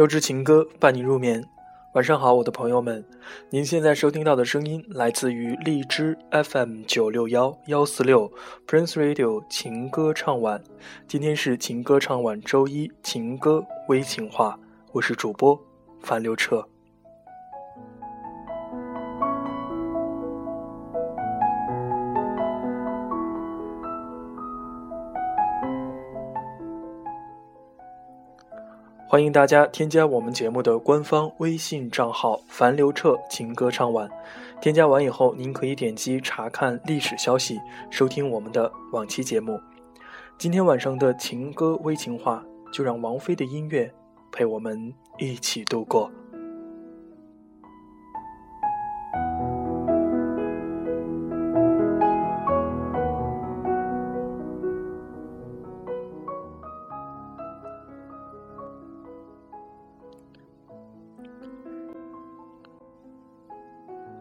优质情歌伴你入眠，晚上好，我的朋友们，您现在收听到的声音来自于荔枝 FM 九六幺幺四六 Prince Radio 情歌唱晚，今天是情歌唱晚周一，情歌微情话，我是主播樊刘彻。欢迎大家添加我们节目的官方微信账号“樊刘彻情歌唱晚”，添加完以后，您可以点击查看历史消息，收听我们的往期节目。今天晚上的情歌微情话，就让王菲的音乐陪我们一起度过。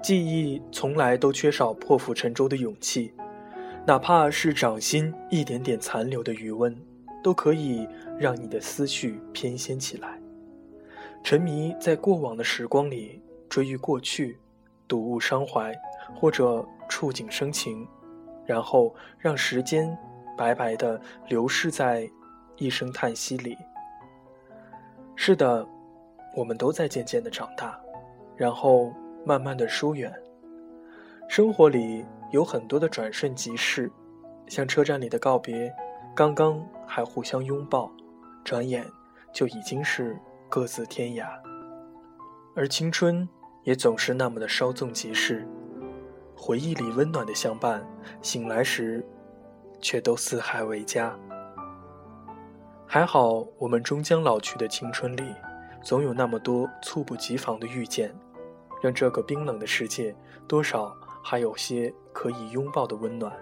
记忆从来都缺少破釜沉舟的勇气，哪怕是掌心一点点残留的余温，都可以让你的思绪翩跹起来。沉迷在过往的时光里，追忆过去，睹物伤怀，或者触景生情，然后让时间白白的流逝在一声叹息里。是的，我们都在渐渐的长大，然后。慢慢的疏远。生活里有很多的转瞬即逝，像车站里的告别，刚刚还互相拥抱，转眼就已经是各自天涯。而青春也总是那么的稍纵即逝，回忆里温暖的相伴，醒来时却都四海为家。还好，我们终将老去的青春里，总有那么多猝不及防的遇见。让这个冰冷的世界多少还有些可以拥抱的温暖。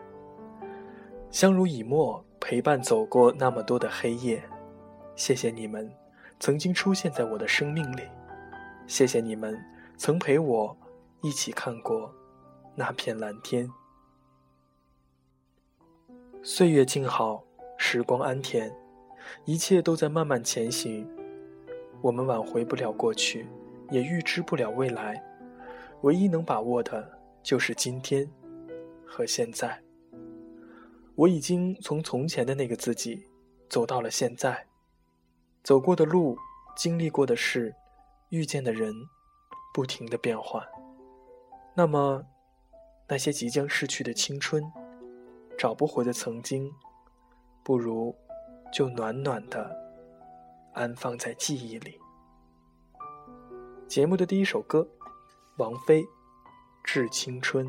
相濡以沫，陪伴走过那么多的黑夜，谢谢你们曾经出现在我的生命里，谢谢你们曾陪我一起看过那片蓝天。岁月静好，时光安恬，一切都在慢慢前行。我们挽回不了过去，也预知不了未来。唯一能把握的，就是今天和现在。我已经从从前的那个自己，走到了现在。走过的路，经历过的事，遇见的人，不停的变换。那么，那些即将逝去的青春，找不回的曾经，不如就暖暖的安放在记忆里。节目的第一首歌。王菲，《致青春》。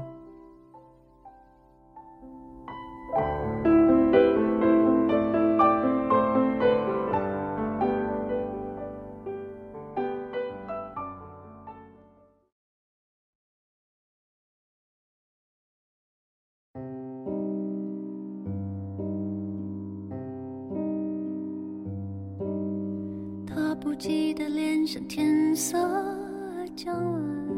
他不羁的脸像天色将晚。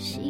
信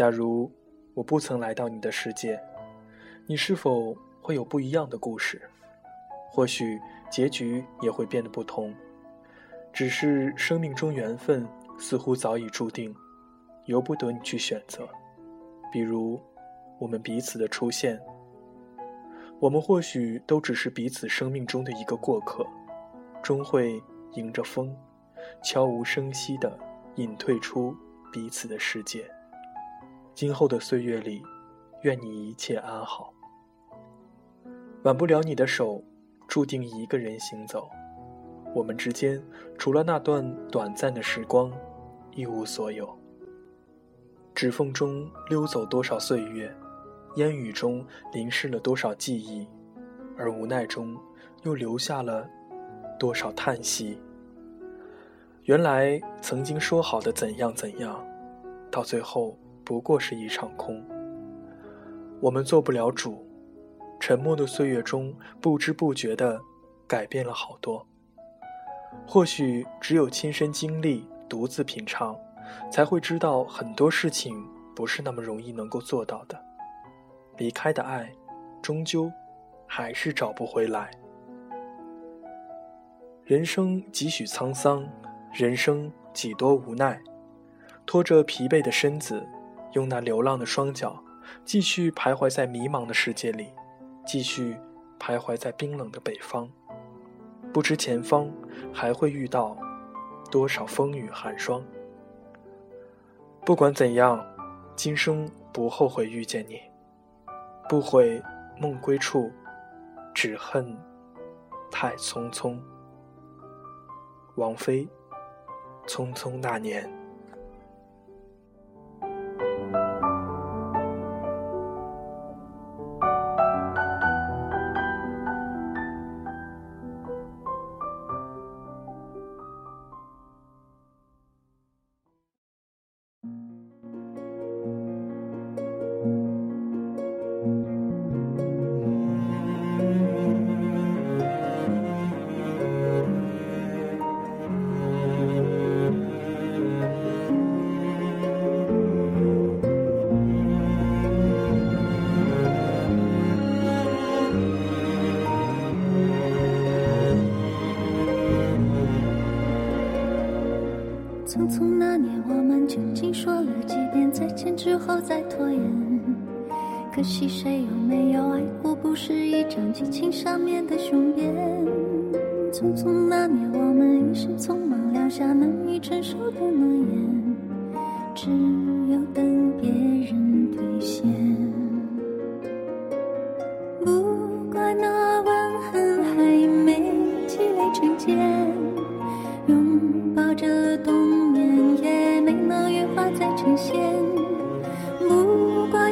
假如我不曾来到你的世界，你是否会有不一样的故事？或许结局也会变得不同。只是生命中缘分似乎早已注定，由不得你去选择。比如，我们彼此的出现，我们或许都只是彼此生命中的一个过客，终会迎着风，悄无声息地隐退出彼此的世界。今后的岁月里，愿你一切安好。挽不了你的手，注定一个人行走。我们之间，除了那段短暂的时光，一无所有。指缝中溜走多少岁月，烟雨中淋湿了多少记忆，而无奈中又留下了多少叹息。原来曾经说好的怎样怎样，到最后。不过是一场空。我们做不了主，沉默的岁月中，不知不觉的改变了好多。或许只有亲身经历，独自品尝，才会知道很多事情不是那么容易能够做到的。离开的爱，终究还是找不回来。人生几许沧桑，人生几多无奈，拖着疲惫的身子。用那流浪的双脚，继续徘徊在迷茫的世界里，继续徘徊在冰冷的北方，不知前方还会遇到多少风雨寒霜。不管怎样，今生不后悔遇见你，不悔梦归处，只恨太匆匆。王菲，匆匆那年。后再拖延，可惜谁又没有爱过？不是一张激情上面的雄辩。匆匆那年，我们一时匆忙撂下难以承受的诺言，只有等别人兑现。不怪那吻痕还没积累成茧，拥抱着冬眠，也没能羽化再成仙。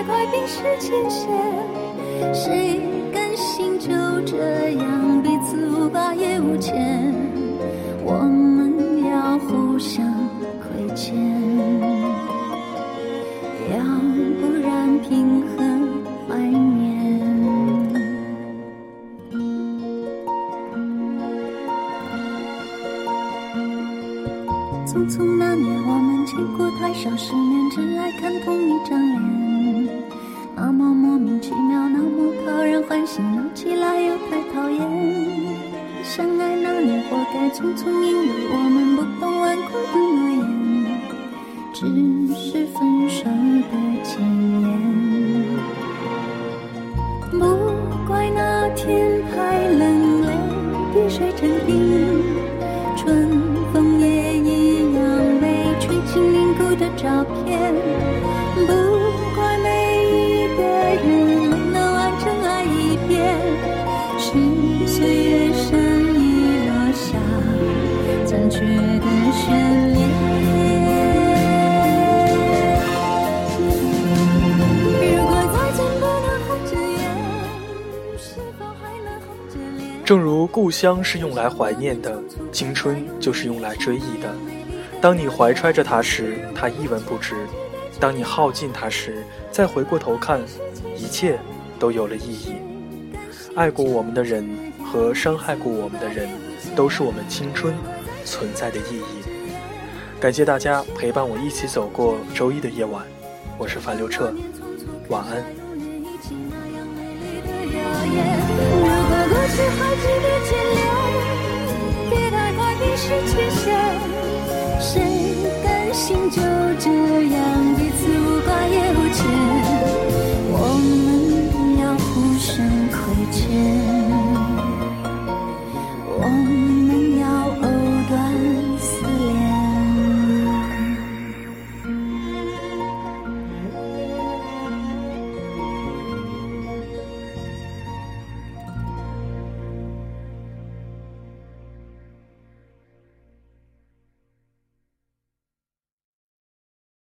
别太快冰释前嫌。谁甘心就这样彼此无挂也无牵？我们要互相亏欠，要不然凭何怀念？匆匆那年，我们见过太少世面，只爱看同一张脸。莫名其妙，那么讨人欢喜，闹起来又太讨厌。相爱那年，活该匆匆，因为我们不懂顽固的诺言，只是分手的前言。不怪那天太冷，泪滴水成冰，春风也一样被吹进凝固的照片。正如故乡是用来怀念的，青春就是用来追忆的。当你怀揣着它时，它一文不值；当你耗尽它时，再回过头看，一切都有了意义。爱过我们的人和伤害过我们的人，都是我们青春存在的意义。感谢大家陪伴我一起走过周一的夜晚，我是樊刘彻，晚安。是还记得千年别太快冰释前嫌谁甘心就这样彼此无挂也无牵？我们要互相亏欠。